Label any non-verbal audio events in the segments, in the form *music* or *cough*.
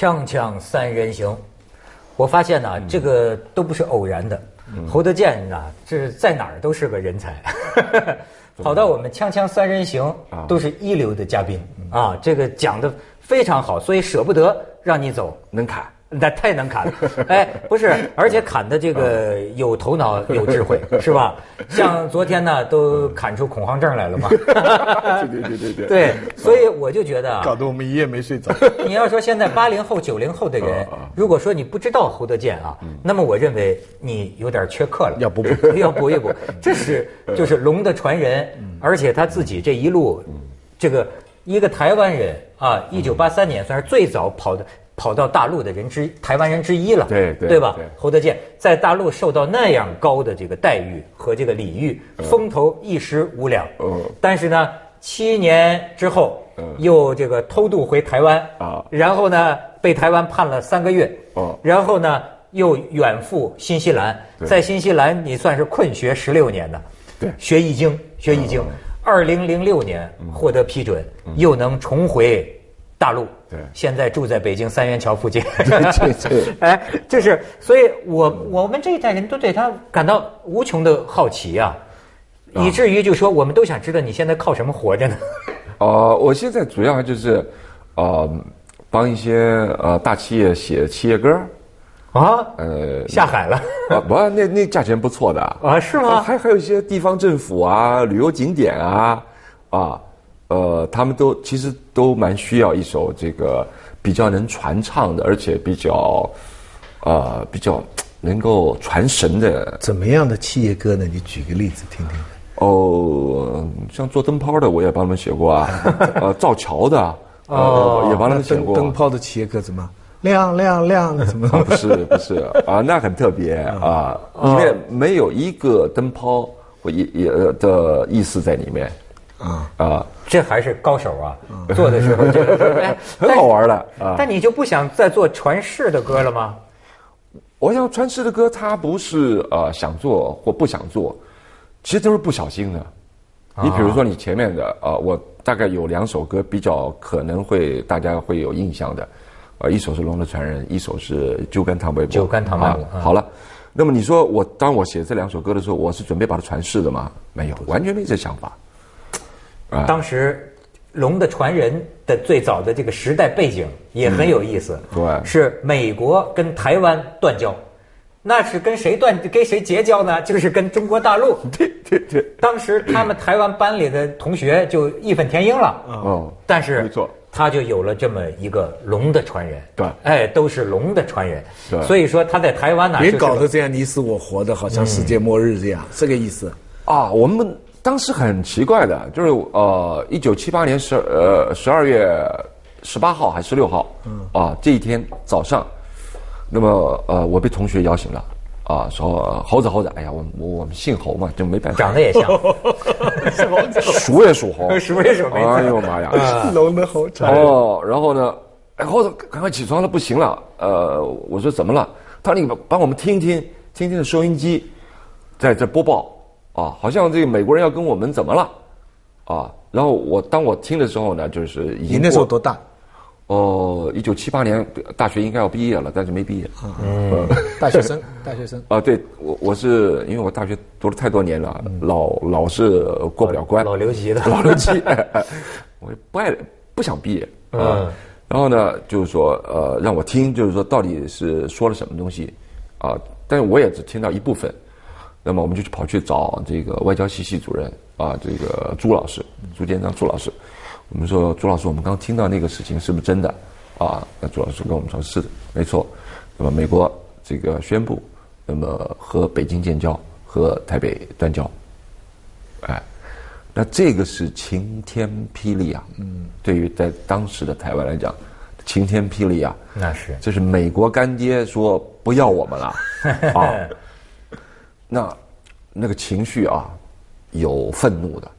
锵锵三人行，我发现呢，这个都不是偶然的。侯德健呐，这在哪儿都是个人才，*laughs* 跑到我们锵锵三人行都是一流的嘉宾。啊，这个讲的非常好，所以舍不得让你走。能砍。那太能砍了，哎，不是，而且砍的这个有头脑、*laughs* 有智慧，是吧？像昨天呢，都砍出恐慌症来了嘛。*laughs* 对对对对对。对，所以我就觉得啊，搞得我们一夜没睡着。你要说现在八零后、九零后的人，如果说你不知道侯德健啊，那么我认为你有点缺课了，要补补，*laughs* 要补一补。这是就是龙的传人，而且他自己这一路，这个一个台湾人啊，一九八三年算是最早跑的。跑到大陆的人之台湾人之一了，对对对吧？侯德健在大陆受到那样高的这个待遇和这个礼遇，风头一时无两。嗯，但是呢，七年之后，又这个偷渡回台湾啊，然后呢，被台湾判了三个月。哦，然后呢，又远赴新西兰，在新西兰你算是困学十六年的，对，学易经，学易经。二零零六年获得批准，又能重回。大陆对，现在住在北京三元桥附近。对 *laughs* 对，*laughs* 哎，就是，所以我我们这一代人都对他感到无穷的好奇啊，以至于就说我们都想知道你现在靠什么活着呢？*laughs* 哦，我现在主要就是，呃，帮一些呃大企业写企业歌啊，呃，下海了啊，不，那那价钱不错的啊，是吗？还还有一些地方政府啊，旅游景点啊，啊。呃，他们都其实都蛮需要一首这个比较能传唱的，而且比较，呃，比较能够传神的。怎么样的企业歌呢？你举个例子听听。哦，像做灯泡的，我也帮他们写过啊。*laughs* 呃，造桥的，哦，也帮他们写过。灯泡的企业歌怎么亮亮亮？怎么？*laughs* 不是不是啊，那很特别啊，里面没有一个灯泡或也也的意思在里面。啊啊，这还是高手啊！做的时候就 *laughs* 哎很好玩的啊。但你就不想再做传世的歌了吗？我想传世的歌，它不是呃想做或不想做，其实都是不小心的。你比如说，你前面的呃，我大概有两首歌比较可能会大家会有印象的，呃，一首是《龙的传人》，一首是《酒干倘卖无》。酒干倘卖无。好了，那么你说我当我写这两首歌的时候，我是准备把它传世的吗？没有，完全没这想法。当时，龙的传人的最早的这个时代背景也很有意思。对，是美国跟台湾断交，那是跟谁断跟谁结交呢？就是跟中国大陆。*laughs* 对对对。当时他们台湾班里的同学就义愤填膺了。哦。但是，没错，他就有了这么一个龙的传人。对。哎，都是龙的传人。对。所以说他在台湾呢，别搞得这样你死我活的，好像世界末日这样，这个意思。啊，我们。当时很奇怪的，就是呃，一九七八年十呃十二月十八号还是十六号，嗯啊这一天早上，那么呃我被同学摇醒了，啊说猴子猴子，哎呀我我们姓猴嘛就没办法，长得也像，属也属猴，*laughs* 属也属猴，哎呦妈呀，*laughs* 龙的猴子哦，然后呢，哎猴子赶快起床了，不行了，呃我说怎么了？他说你帮我们听听听听的收音机，在这播报。啊，好像这个美国人要跟我们怎么了？啊，然后我当我听的时候呢，就是你那时候多大？哦，一九七八年大学应该要毕业了，但是没毕业。嗯，*laughs* 大学生，大学生。啊，对，我我是因为我大学读了太多年了，老老是过不了关。老留级的。*laughs* 老留级，*laughs* 我不爱不想毕业啊。然后呢，就是说呃，让我听，就是说到底是说了什么东西啊？但是我也只听到一部分。那么我们就去跑去找这个外交系系主任啊，这个朱老师，朱建章朱老师。我们说朱老师，我们刚听到那个事情是不是真的？啊，那朱老师跟我们说是的，没错。那么美国这个宣布，那么和北京建交，和台北断交。哎，那这个是晴天霹雳啊！嗯，对于在当时的台湾来讲，晴天霹雳啊！那是，这是美国干爹说不要我们了啊！*laughs* *laughs* 那那个情绪啊，有愤怒的，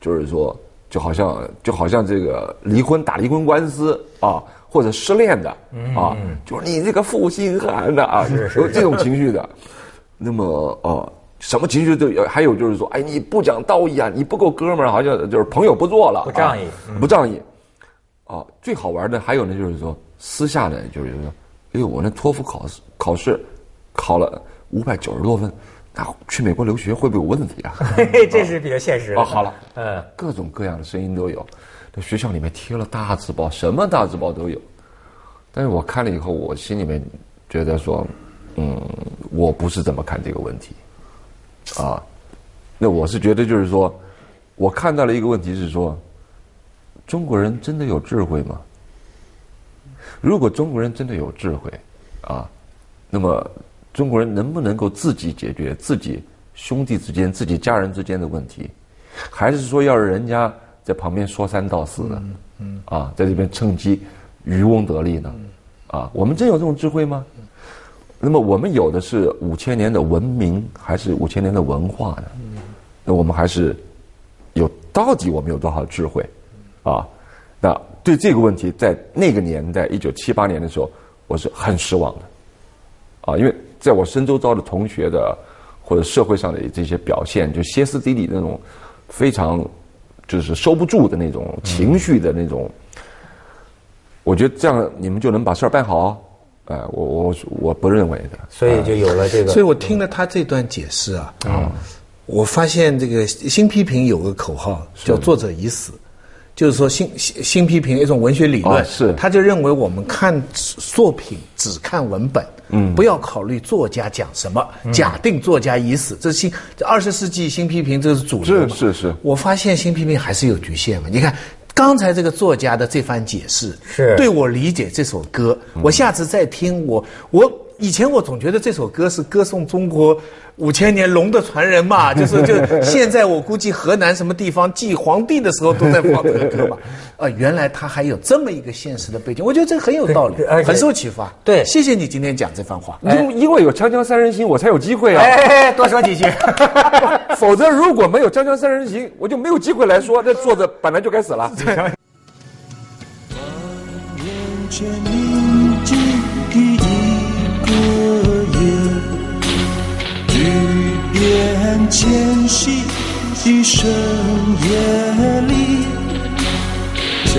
就是说，就好像就好像这个离婚打离婚官司啊，或者失恋的啊，就是你这个负心汉的啊，有这种情绪的。那么呃，什么情绪都有，还有就是说，哎，你不讲道义啊，你不够哥们儿，好像就是朋友不做了，不仗义，不仗义。啊，最好玩的还有呢，就是说，私下呢，就是说，哎呦，我那托福考试考试考了五百九十多分，那去美国留学会不会有问题啊？*laughs* 这是比较现实的。哦，好了，嗯，各种各样的声音都有，那学校里面贴了大字报，什么大字报都有。但是我看了以后，我心里面觉得说，嗯，我不是怎么看这个问题，啊，那我是觉得就是说，我看到了一个问题是说，中国人真的有智慧吗？如果中国人真的有智慧，啊，那么中国人能不能够自己解决自己兄弟之间、自己家人之间的问题，还是说要人家在旁边说三道四的，嗯，啊，在这边趁机渔翁得利呢？啊，我们真有这种智慧吗？那么我们有的是五千年的文明，还是五千年的文化呢？那我们还是有到底我们有多少智慧？啊，那对这个问题，在那个年代，一九七八年的时候，我是很失望的。啊，因为在我深周遭的同学的或者社会上的这些表现，就歇斯底里那种非常就是收不住的那种情绪的那种，我觉得这样你们就能把事儿办好。哎，我我我不认为的。所以就有了这个。所以我听了他这段解释啊，啊，我发现这个新批评有个口号叫“作者已死”，就是说新新新批评一种文学理论，是他就认为我们看作品只看文本，嗯，不要考虑作家讲什么，假定作家已死，这是新二十世纪新批评这是主流。是是是。我发现新批评还是有局限嘛，你看。刚才这个作家的这番解释，是对我理解这首歌。我下次再听，我我以前我总觉得这首歌是歌颂中国五千年龙的传人嘛，*laughs* 就是就现在我估计河南什么地方祭皇帝的时候都在放这个歌嘛。啊，*laughs* 原来他还有这么一个现实的背景，我觉得这个很有道理，很受启发。对，谢谢你今天讲这番话。因因为有锵锵三人行，我才有机会啊。哎，多说几句。*laughs* 否则，如果没有锵锵三人行，我就没有机会来说。这作者本来就该死了。前宁静的一个夜，雨点迁徙的深夜里，枪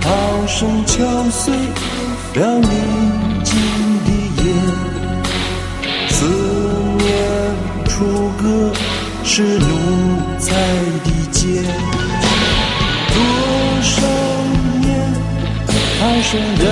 炮声敲碎了宁静的夜，思念出歌是奴才的剑，多少。海深人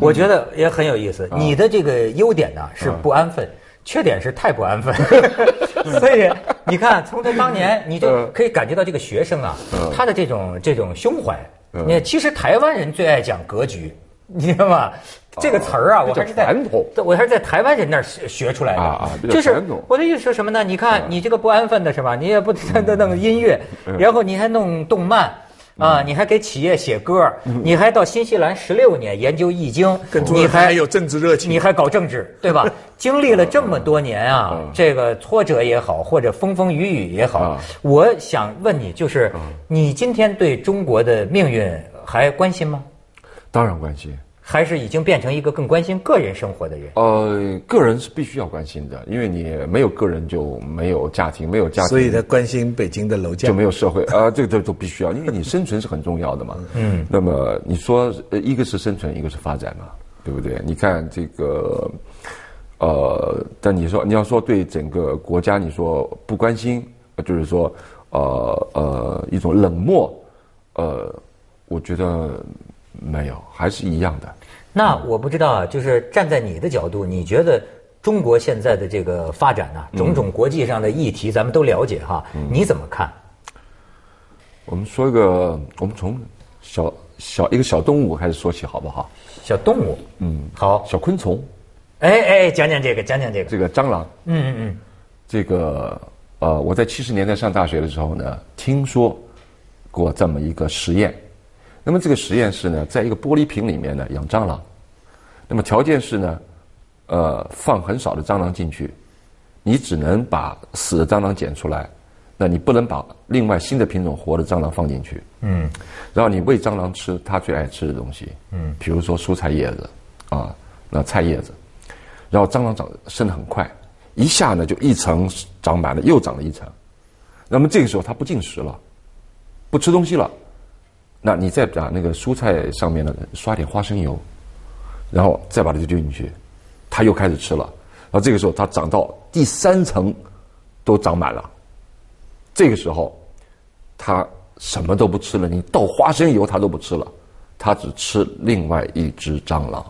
我觉得也很有意思。你的这个优点呢是不安分，缺点是太不安分。*laughs* 所以你看，从他当年，你就可以感觉到这个学生啊，他的这种这种胸怀。你看，其实台湾人最爱讲格局，*laughs* 你知道吗？这个词儿啊，我还是在我还是在台湾人那儿学学出来的。就是我的意思是什么呢？你看，你这个不安分的是吧？你也不停的 *laughs* 弄音乐，然后你还弄动漫。啊！你还给企业写歌，你还到新西兰十六年研究易经，你还有政治热情，你还搞政治，对吧？*laughs* 经历了这么多年啊，这个挫折也好，或者风风雨雨也好，我想问你，就是你今天对中国的命运还关心吗？当然关心。还是已经变成一个更关心个人生活的人。呃，个人是必须要关心的，因为你没有个人就没有家庭，没有家庭，所以他关心北京的楼价就没有社会啊，这个这都必须要，因为你生存是很重要的嘛。嗯。那么你说，一个是生存，一个是发展嘛，对不对？你看这个，呃，但你说你要说对整个国家，你说不关心，就是说，呃呃，一种冷漠，呃，我觉得没有，还是一样的。那我不知道啊，就是站在你的角度，你觉得中国现在的这个发展呢，种种国际上的议题，咱们都了解哈，你怎么看？我们说一个，我们从小小一个小动物开始说起，好不好？小动物，嗯，好，小昆虫。哎哎，讲讲这个，讲讲这个。这个蟑螂。嗯嗯嗯。这个呃，我在七十年代上大学的时候呢，听说过这么一个实验。那么这个实验室呢，在一个玻璃瓶里面呢养蟑螂，那么条件是呢，呃，放很少的蟑螂进去，你只能把死的蟑螂捡出来，那你不能把另外新的品种活的蟑螂放进去。嗯，然后你喂蟑螂吃它最爱吃的东西，嗯，比如说蔬菜叶子，啊，那菜叶子，然后蟑螂长生得很快，一下呢就一层长满了，又长了一层，那么这个时候它不进食了，不吃东西了，那你再把那个蔬菜上面呢刷点花生油，然后再把它丢进去，它又开始吃了，然后这个时候它长到第三层都长满了，这个时候它什么都不吃了，你倒花生油它都不吃了，它只吃另外一只蟑螂，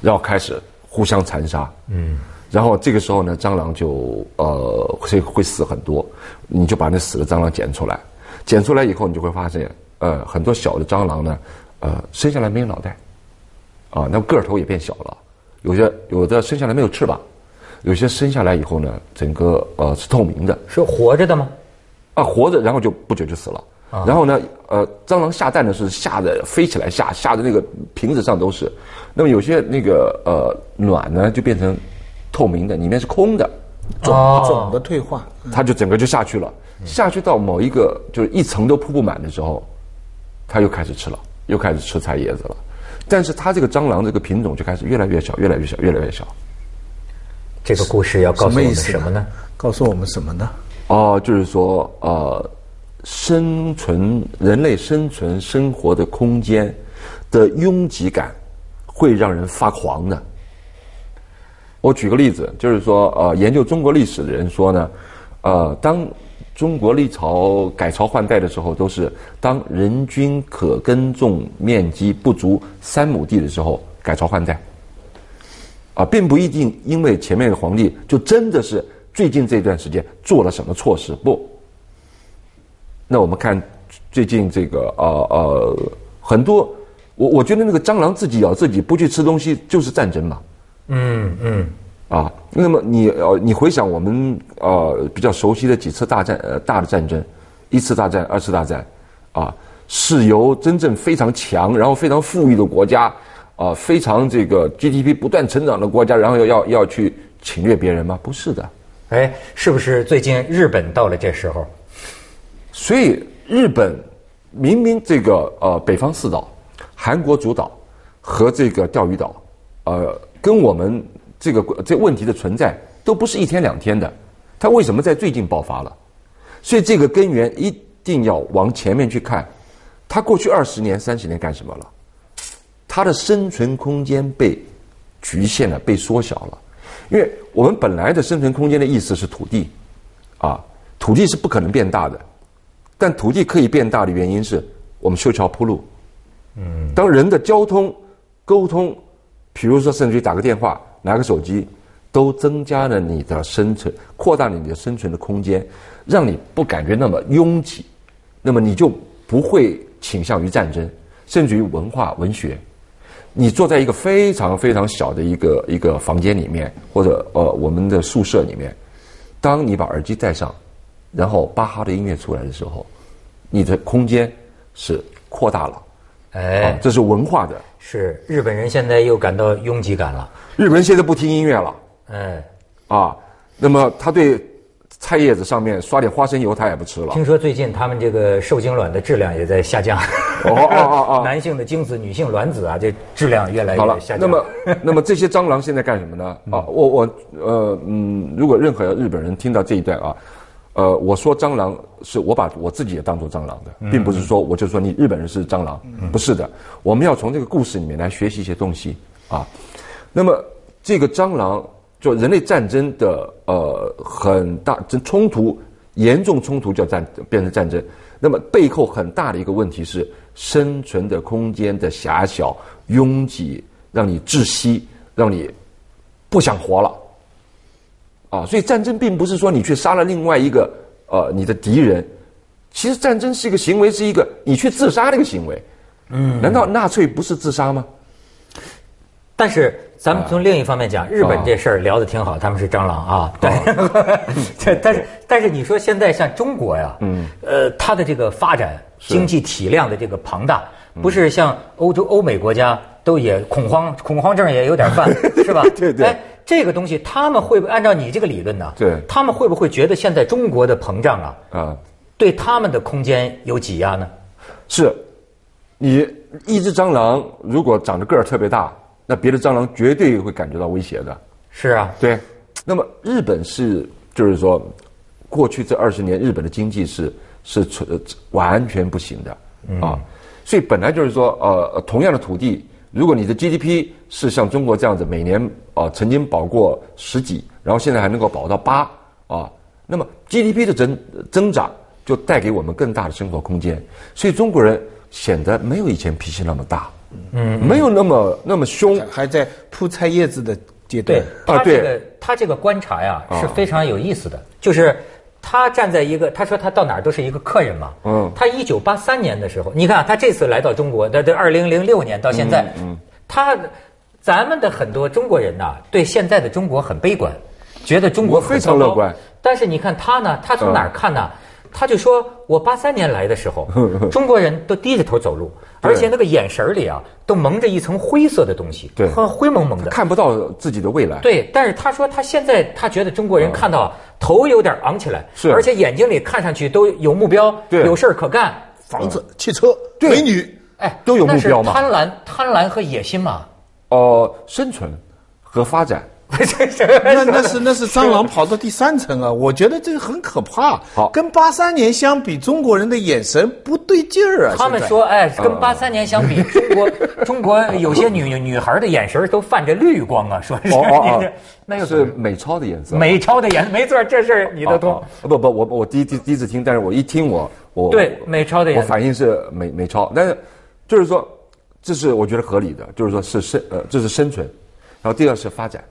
然后开始互相残杀。嗯，然后这个时候呢，蟑螂就呃会会死很多，你就把那死的蟑螂捡出来，捡出来以后，你就会发现，呃，很多小的蟑螂呢，呃，生下来没有脑袋，啊，那个头也变小了，有些有的生下来没有翅膀，有些生下来以后呢，整个呃是透明的，是活着的吗？啊，活着，然后就不久就死了。然后呢，呃，蟑螂下蛋呢是下的飞起来下，下的那个瓶子上都是。那么有些那个呃卵呢就变成透明的，里面是空的，种哦种的退化，它就整个就下去了。下去到某一个就是一层都铺不满的时候，它又开始吃了，又开始吃菜叶子了。但是它这个蟑螂这个品种就开始越来越小，越来越小，越来越小。这个故事要告诉我们什么呢？？告诉我们什么呢？哦，就是说，呃，生存人类生存生活的空间的拥挤感，会让人发狂的。我举个例子，就是说，呃，研究中国历史的人说呢，呃，当中国历朝改朝换代的时候，都是当人均可耕种面积不足三亩地的时候改朝换代。啊，并不一定因为前面的皇帝就真的是最近这段时间做了什么错事，不。那我们看最近这个呃呃很多，我我觉得那个蟑螂自己咬自己不去吃东西就是战争嘛。嗯嗯，啊，那么你呃，你回想我们呃比较熟悉的几次大战呃大的战争，一次大战、二次大战，啊，是由真正非常强，然后非常富裕的国家，啊，非常这个 GDP 不断成长的国家，然后要要要去侵略别人吗？不是的，哎，是不是最近日本到了这时候？所以日本明明这个呃北方四岛、韩国主岛和这个钓鱼岛，呃，跟我们这个这问题的存在都不是一天两天的，它为什么在最近爆发了？所以这个根源一定要往前面去看，它过去二十年、三十年干什么了？它的生存空间被局限了，被缩小了。因为我们本来的生存空间的意思是土地，啊，土地是不可能变大的，但土地可以变大的原因是我们修桥铺路。嗯，当人的交通、沟通，比如说甚至于打个电话、拿个手机，都增加了你的生存，扩大了你的生存的空间，让你不感觉那么拥挤，那么你就不会倾向于战争，甚至于文化、文学。你坐在一个非常非常小的一个一个房间里面，或者呃我们的宿舍里面，当你把耳机戴上，然后巴哈的音乐出来的时候，你的空间是扩大了，哎啊，，这是文化的。是日本人现在又感到拥挤感了。日本人现在不听音乐了哎，啊，那么他对菜叶子上面刷点花生油，他也不吃了。听说最近他们这个受精卵的质量也在下降。哦哦哦哦 *laughs* 男性的精子、女性卵子啊，这质量越来越下降。*laughs* 那么那么这些蟑螂现在干什么呢？啊，我我呃嗯，如果任何日本人听到这一段啊，呃，我说蟑螂是我把我自己也当做蟑螂的，并不是说我就说你日本人是蟑螂，不是的，我们要从这个故事里面来学习一些东西啊。那么这个蟑螂就人类战争的呃很大这冲突严重冲突叫战变成战争，那么背后很大的一个问题是生存的空间的狭小、拥挤，让你窒息，让你不想活了。啊，所以战争并不是说你去杀了另外一个呃你的敌人，其实战争是一个行为，是一个你去自杀的一个行为。嗯，难道纳粹不是自杀吗？但是咱们从另一方面讲，日本这事儿聊得挺好，他们是蟑螂啊。对，这但是 *laughs* 但是你说现在像中国呀，嗯，呃，它的这个发展经济体量的这个庞大，不是像欧洲欧美国家都也恐慌，恐慌症也有点犯，*laughs* 是吧？对对哎，这个东西他们会不会按照你这个理论呢？对他们会不会觉得现在中国的膨胀啊，啊，对他们的空间有挤压呢？是，你一只蟑螂如果长得个儿特别大，那别的蟑螂绝对会感觉到威胁的。是啊，对，那么日本是就是说，过去这二十年日本的经济是是纯呃完全不行的啊，所以本来就是说呃同样的土地，如果你的 GDP 是像中国这样子每年啊曾经保过十几，然后现在还能够保到八啊，那么 GDP 的增增长就带给我们更大的生活空间，所以中国人显得没有以前脾气那么大，嗯，没有那么那么凶，还在铺菜叶子的阶段。对。啊对他这个他这个观察呀是非常有意思的，就是他站在一个，他说他到哪儿都是一个客人嘛。嗯他一九八三年的时候，你看他这次来到中国，他这二零零六年到现在，嗯他咱们的很多中国人呐，对现在的中国很悲观，觉得中国非常乐观。但是你看他呢，他从哪儿看呢？他就说我八三年来的时候，*laughs* 中国人都低着头走路，而且那个眼神里啊，都蒙着一层灰色的东西，对灰蒙蒙的。看不到自己的未来。对，但是他说他现在他觉得中国人看到头有点昂起来，是而且眼睛里看上去都有目标，对有事儿可干。房子、汽车、对美女，哎，都有目标嘛那是贪婪、贪婪和野心嘛。哦、生存和发展。*laughs* 这是那那是那是蟑螂跑到第三层啊！我觉得这个很可怕。好跟八三年相比，中国人的眼神不对劲儿啊！他们说，哎，跟八三年相比，中国中国有些女女孩的眼神都泛着绿光啊，说是哦那又是美钞的颜色。美钞的颜色，没错，这事儿你都通哦。哦不不，我我第一第第一次听，但是我一听我我对美钞的颜色我反应是美美钞，但是就是说，这是我觉得合理的，就是说是生呃这是生存，然后第二是发展，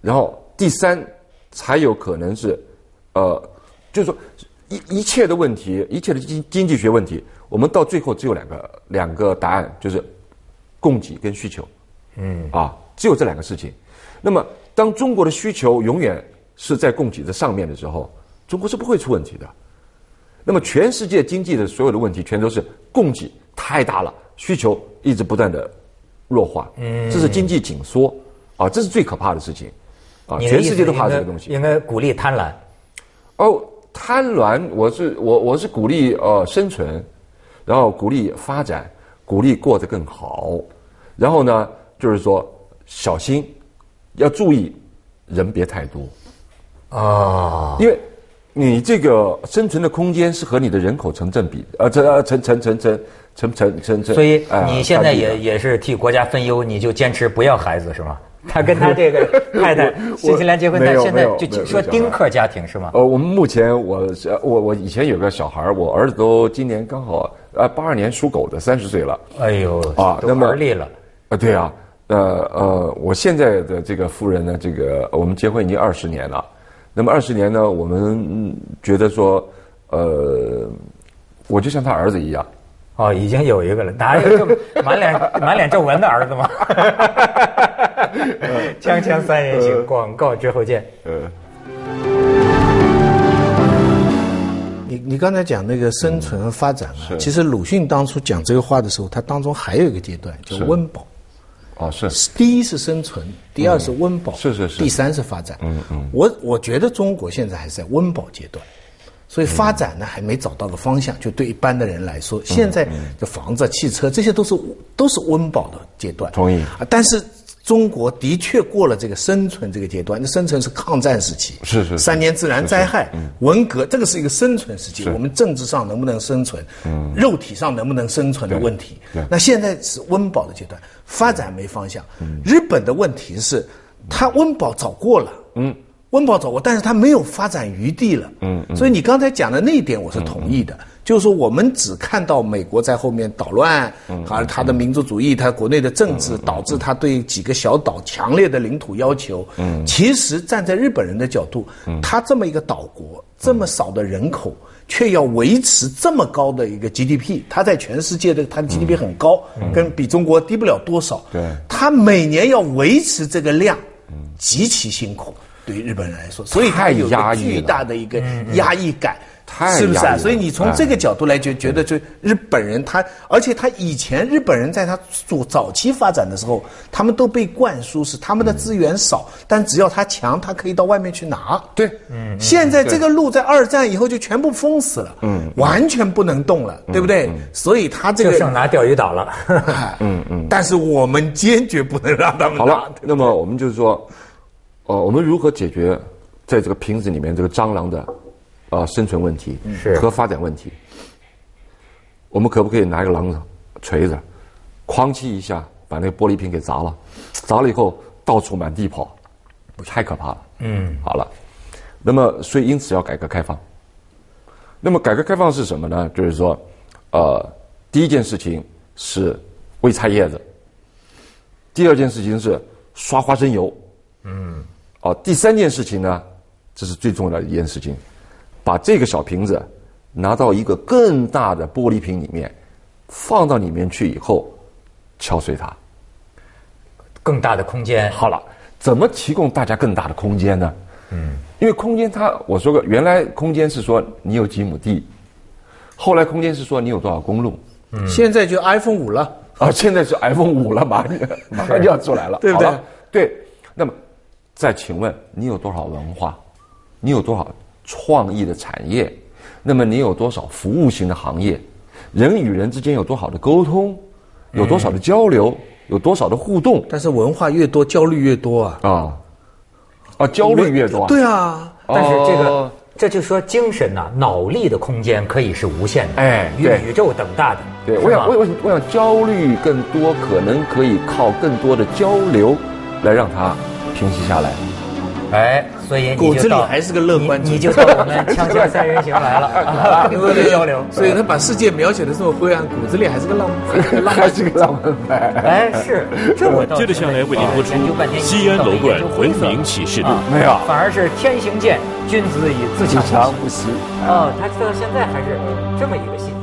然后第三才有可能是呃就是说一一切的问题，一切的经经济学问题，我们到最后只有两个两个答案，就是供给跟需求。嗯啊，只有这两个事情。那么，当中国的需求永远是在供给的上面的时候，中国是不会出问题的。那么，全世界经济的所有的问题，全都是供给太大了，需求一直不断的弱化。嗯，这是经济紧缩啊，这是最可怕的事情全世界都怕这个东西。应该鼓励贪婪。哦，贪婪，我是我我是鼓励呃生存，然后鼓励发展，鼓励过得更好，然后呢，就是说小心，要注意人别太多，啊，因为你这个生存的空间是和你的人口成正比，呃，成呃成成成成成成成成，所以呃你现在也也是替国家分忧，你就坚持不要孩子是吗？他跟他这个太太 *laughs* 新西兰结婚，但现在就说丁克家庭是吗？呃，我们目前我我我以前有个小孩儿我儿子都今年刚好呃八二年属狗的，三十岁了。哎呦，啊那么而立了。啊，对啊，呃呃，我现在的这个夫人呢，这个我们结婚已经二十年了，那么二十年呢，我们嗯觉得说，呃，我就像他儿子一样，哦，已经有一个了，哪有这么满脸满脸皱纹的儿子吗？*laughs* 锵锵三人行，广告之后见。嗯，你你刚才讲那个生存和发展啊，是其实鲁迅当初讲这个话的时候，他当中还有一个阶段叫是温饱。哦是，第一是生存，第二是温饱，是是是第三是发展。嗯嗯，我我觉得中国现在还是在温饱阶段，所以发展呢还没找到个方向。就对一般的人来说，现在的房子、汽车这些都是都是温饱的阶段。同意啊，但是。中国的确过了这个生存这个阶段，那生存是抗战时期，是是是三年自然灾害，文革，这个是一个生存时期。我们政治上能不能生存，肉体上能不能生存的问题。那现在是温饱的阶段，发展没方向。日本的问题是，它温饱早过了，嗯，温饱走过，但是它没有发展余地了，嗯，所以你刚才讲的那一点我是同意的，就是说我们只看到美国在后面捣乱，嗯而他的民族主义，他国内的政治导致他对几个小岛强烈的领土要求，嗯，其实站在日本人的角度，他这么一个岛国，这么少的人口。却要维持这么高的一个 GDP，它在全世界的它的 GDP 很高，跟比中国低不了多少。对。他每年要维持这个量，极其辛苦。对日本人来说，所以它太有巨大的一个压抑感。太是不是啊？所以你从这个角度来就觉得，就日本人他，而且他以前日本人在他早早期发展的时候，他们都被灌输是他们的资源少，但只要他强，他可以到外面去拿。对，嗯，现在这个路在二战以后就全部封死了，嗯，完全不能动了，对不对？所以他这个就剩拿钓鱼岛了。*laughs* 嗯嗯，但是我们坚决不能让他们拿好了，那么我们就是说，呃，我们如何解决在这个瓶子里面这个蟑螂的呃生存问题和发展问题？我们可不可以拿一个榔头、锤子，哐叽一下把那个玻璃瓶给砸了？砸了以后到处满地跑，太可怕了。嗯，好了，那么所以因此要改革开放。那么改革开放是什么呢？就是说，呃，第一件事情是喂菜叶子，第二件事情是刷花生油，嗯，哦，第三件事情呢，这是最重要的一件事情，把这个小瓶子拿到一个更大的玻璃瓶里面，放到里面去以后，敲碎它。更大的空间。好了，怎么提供大家更大的空间呢？嗯，因为空间它，我说过，原来空间是说你有几亩地，后来空间是说你有多少公路，嗯现在就 iPhone 五了，啊，现在是 iPhone 五了，马上马上就要出来了，对不对？对。那么，再请问你有多少文化？你有多少创意的产业？那么你有多少服务型的行业？人与人之间有多少的沟通？有多少的交流？有多少的互动？但是文化越多，焦虑越多啊。啊啊，焦虑越多。对啊，但是这个哦，这就说精神呐、脑力的空间可以是无限的，哎与宇宙等大的。对，我想，我我我想焦虑更多，可能可以靠更多的交流来让它平息下来。哎，所以你骨子里就到还是个乐观你，你就到我们锵锵三人行来了 *laughs* 啊，跟各位交流。所以他把世界描写的这么灰暗，骨子里还是个浪还是个浪还是个浪漫派。哎，是，这我倒是接着下来为您播出西安楼冠文明明启示录。没有反而是天行健，君子以自强自强不息。哦，他到现在还是这么一个信。